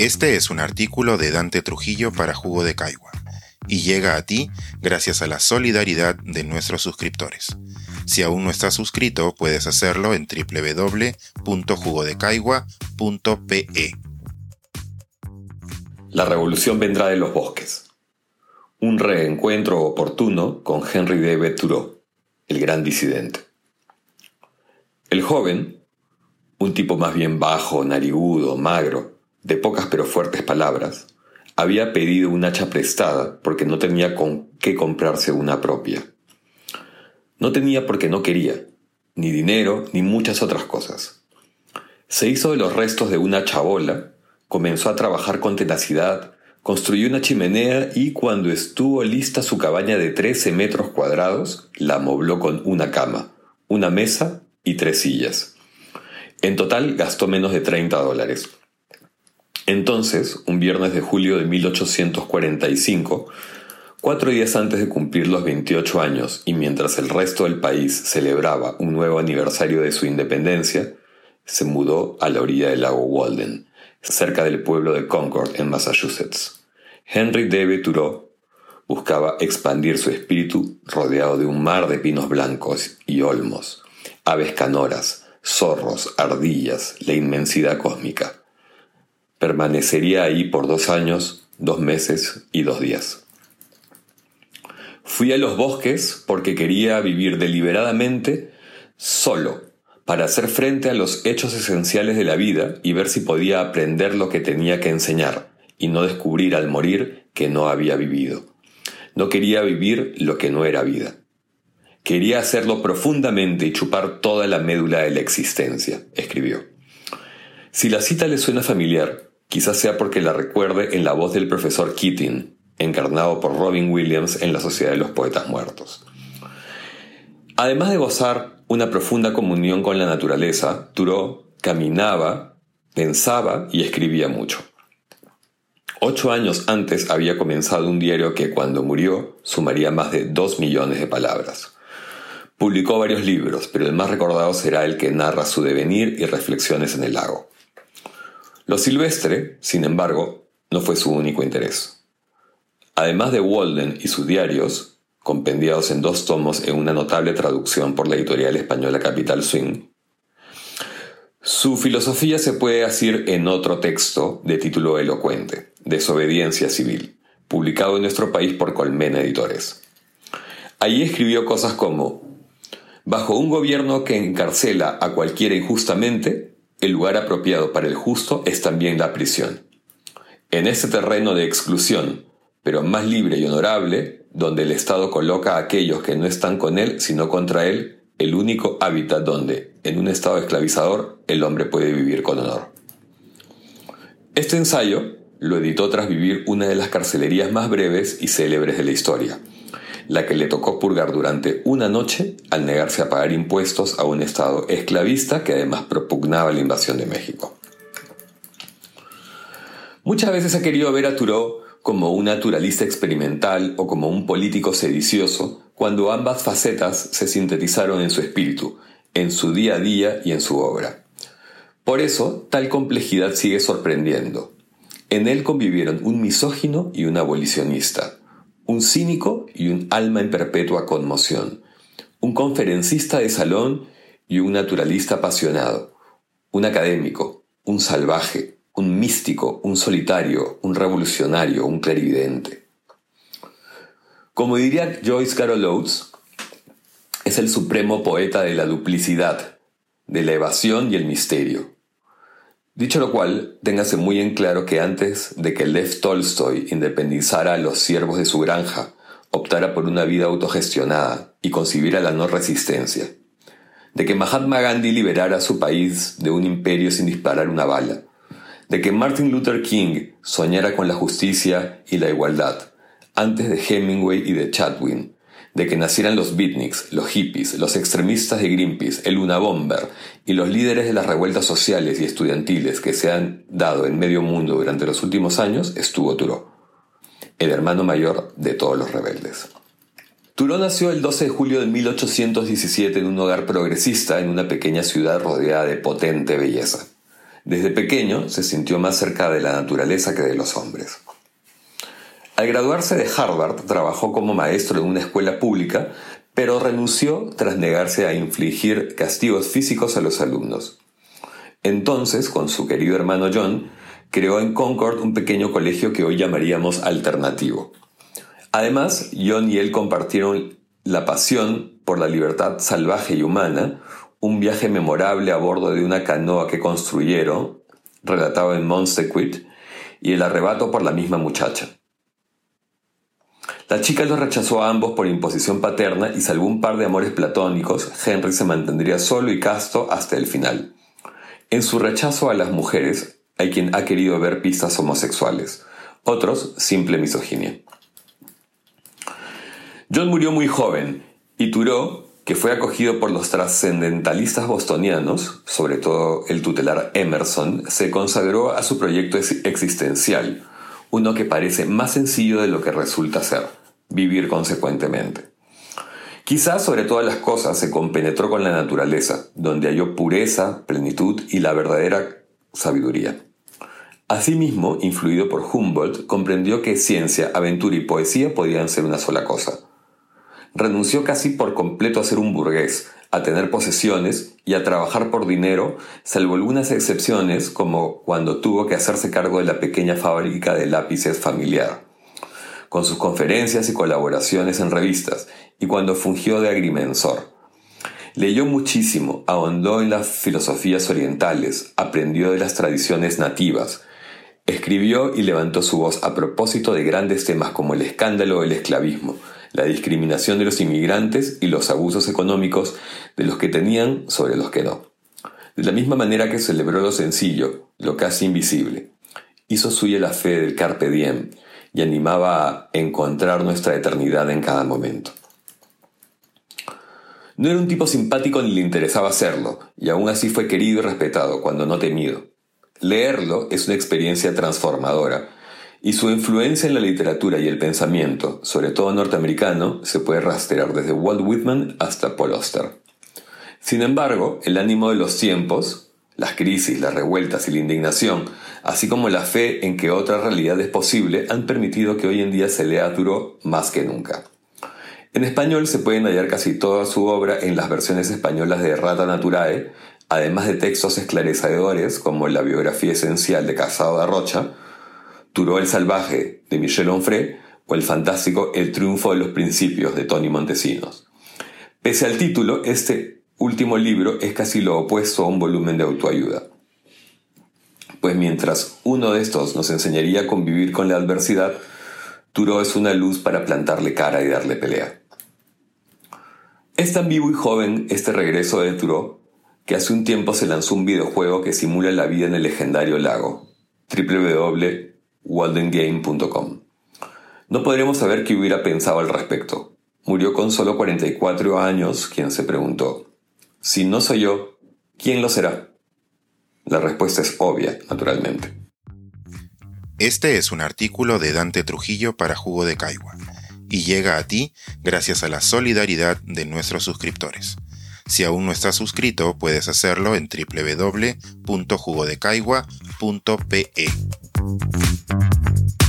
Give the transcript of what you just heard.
Este es un artículo de Dante Trujillo para Jugo de Caigua y llega a ti gracias a la solidaridad de nuestros suscriptores. Si aún no estás suscrito, puedes hacerlo en www.jugodecaigua.pe. La revolución vendrá de los bosques. Un reencuentro oportuno con Henry David Thoreau, el gran disidente. El joven, un tipo más bien bajo, narigudo, magro, de pocas pero fuertes palabras, había pedido un hacha prestada porque no tenía con qué comprarse una propia. No tenía porque no quería, ni dinero, ni muchas otras cosas. Se hizo de los restos de una chabola, comenzó a trabajar con tenacidad, construyó una chimenea y cuando estuvo lista su cabaña de 13 metros cuadrados, la amobló con una cama, una mesa y tres sillas. En total gastó menos de 30 dólares. Entonces, un viernes de julio de 1845, cuatro días antes de cumplir los 28 años y mientras el resto del país celebraba un nuevo aniversario de su independencia, se mudó a la orilla del lago Walden, cerca del pueblo de Concord, en Massachusetts. Henry David Thoreau buscaba expandir su espíritu rodeado de un mar de pinos blancos y olmos, aves canoras, zorros, ardillas, la inmensidad cósmica. Permanecería ahí por dos años, dos meses y dos días. Fui a los bosques porque quería vivir deliberadamente solo, para hacer frente a los hechos esenciales de la vida y ver si podía aprender lo que tenía que enseñar, y no descubrir al morir que no había vivido. No quería vivir lo que no era vida. Quería hacerlo profundamente y chupar toda la médula de la existencia, escribió. Si la cita le suena familiar, Quizás sea porque la recuerde en la voz del profesor Keating, encarnado por Robin Williams en La Sociedad de los Poetas Muertos. Además de gozar una profunda comunión con la naturaleza, Thoreau caminaba, pensaba y escribía mucho. Ocho años antes había comenzado un diario que cuando murió sumaría más de dos millones de palabras. Publicó varios libros, pero el más recordado será el que narra su devenir y reflexiones en el lago. Lo silvestre, sin embargo, no fue su único interés. Además de Walden y sus diarios, compendiados en dos tomos en una notable traducción por la editorial española Capital Swing, su filosofía se puede decir en otro texto de título elocuente, Desobediencia Civil, publicado en nuestro país por Colmena Editores. Allí escribió cosas como, Bajo un gobierno que encarcela a cualquiera injustamente, el lugar apropiado para el justo es también la prisión. En este terreno de exclusión, pero más libre y honorable, donde el Estado coloca a aquellos que no están con él, sino contra él, el único hábitat donde, en un estado esclavizador, el hombre puede vivir con honor. Este ensayo lo editó tras vivir una de las carcelerías más breves y célebres de la historia, la que le tocó purgar durante una noche al negarse a pagar impuestos a un Estado esclavista que además propugnaba la invasión de México. Muchas veces ha querido ver a Thoreau como un naturalista experimental o como un político sedicioso, cuando ambas facetas se sintetizaron en su espíritu, en su día a día y en su obra. Por eso, tal complejidad sigue sorprendiendo. En él convivieron un misógino y un abolicionista, un cínico y un alma en perpetua conmoción, un conferencista de salón y un naturalista apasionado, un académico, un salvaje, un místico, un solitario, un revolucionario, un clarividente. Como diría Joyce Carol Oates, es el supremo poeta de la duplicidad, de la evasión y el misterio, Dicho lo cual, téngase muy en claro que antes de que Lev Tolstoy independizara a los siervos de su granja, optara por una vida autogestionada y concibiera la no resistencia, de que Mahatma Gandhi liberara a su país de un imperio sin disparar una bala, de que Martin Luther King soñara con la justicia y la igualdad, antes de Hemingway y de Chadwin, de que nacieran los beatniks, los hippies, los extremistas de Greenpeace, el Unabomber y los líderes de las revueltas sociales y estudiantiles que se han dado en medio mundo durante los últimos años, estuvo Thoreau, el hermano mayor de todos los rebeldes. Thoreau nació el 12 de julio de 1817 en un hogar progresista en una pequeña ciudad rodeada de potente belleza. Desde pequeño se sintió más cerca de la naturaleza que de los hombres. Al graduarse de Harvard trabajó como maestro en una escuela pública, pero renunció tras negarse a infligir castigos físicos a los alumnos. Entonces, con su querido hermano John, creó en Concord un pequeño colegio que hoy llamaríamos alternativo. Además, John y él compartieron la pasión por la libertad salvaje y humana, un viaje memorable a bordo de una canoa que construyeron, relatado en Monstequit, y el arrebato por la misma muchacha. La chica los rechazó a ambos por imposición paterna y salvo un par de amores platónicos, Henry se mantendría solo y casto hasta el final. En su rechazo a las mujeres, hay quien ha querido ver pistas homosexuales, otros simple misoginia. John murió muy joven y Thoreau, que fue acogido por los trascendentalistas bostonianos, sobre todo el tutelar Emerson, se consagró a su proyecto existencial, uno que parece más sencillo de lo que resulta ser, vivir consecuentemente. Quizás sobre todas las cosas se compenetró con la naturaleza, donde halló pureza, plenitud y la verdadera sabiduría. Asimismo, influido por Humboldt, comprendió que ciencia, aventura y poesía podían ser una sola cosa renunció casi por completo a ser un burgués, a tener posesiones y a trabajar por dinero, salvo algunas excepciones como cuando tuvo que hacerse cargo de la pequeña fábrica de lápices familiar, con sus conferencias y colaboraciones en revistas, y cuando fungió de agrimensor. Leyó muchísimo, ahondó en las filosofías orientales, aprendió de las tradiciones nativas, escribió y levantó su voz a propósito de grandes temas como el escándalo del esclavismo, la discriminación de los inmigrantes y los abusos económicos de los que tenían sobre los que no. De la misma manera que celebró lo sencillo, lo casi invisible, hizo suya la fe del carpe diem y animaba a encontrar nuestra eternidad en cada momento. No era un tipo simpático ni le interesaba hacerlo, y aún así fue querido y respetado, cuando no temido. Leerlo es una experiencia transformadora, y su influencia en la literatura y el pensamiento, sobre todo norteamericano, se puede rastrear desde Walt Whitman hasta Paul Auster. Sin embargo, el ánimo de los tiempos, las crisis, las revueltas y la indignación, así como la fe en que otra realidad es posible, han permitido que hoy en día se lea a más que nunca. En español se pueden hallar casi toda su obra en las versiones españolas de Rata Naturae, además de textos esclarecedores como la biografía esencial de Casado de Rocha, Turó el Salvaje de Michel Onfray o el fantástico El Triunfo de los Principios de Tony Montesinos. Pese al título, este último libro es casi lo opuesto a un volumen de autoayuda. Pues mientras uno de estos nos enseñaría a convivir con la adversidad, Turó es una luz para plantarle cara y darle pelea. Es tan vivo y joven este regreso de Turó que hace un tiempo se lanzó un videojuego que simula la vida en el legendario lago, waldengame.com. No podremos saber qué hubiera pensado al respecto. Murió con solo 44 años quien se preguntó, si no soy yo, ¿quién lo será? La respuesta es obvia, naturalmente. Este es un artículo de Dante Trujillo para Jugo de Caigua y llega a ti gracias a la solidaridad de nuestros suscriptores. Si aún no estás suscrito, puedes hacerlo en www.jugodecaigua.pe. Thank you.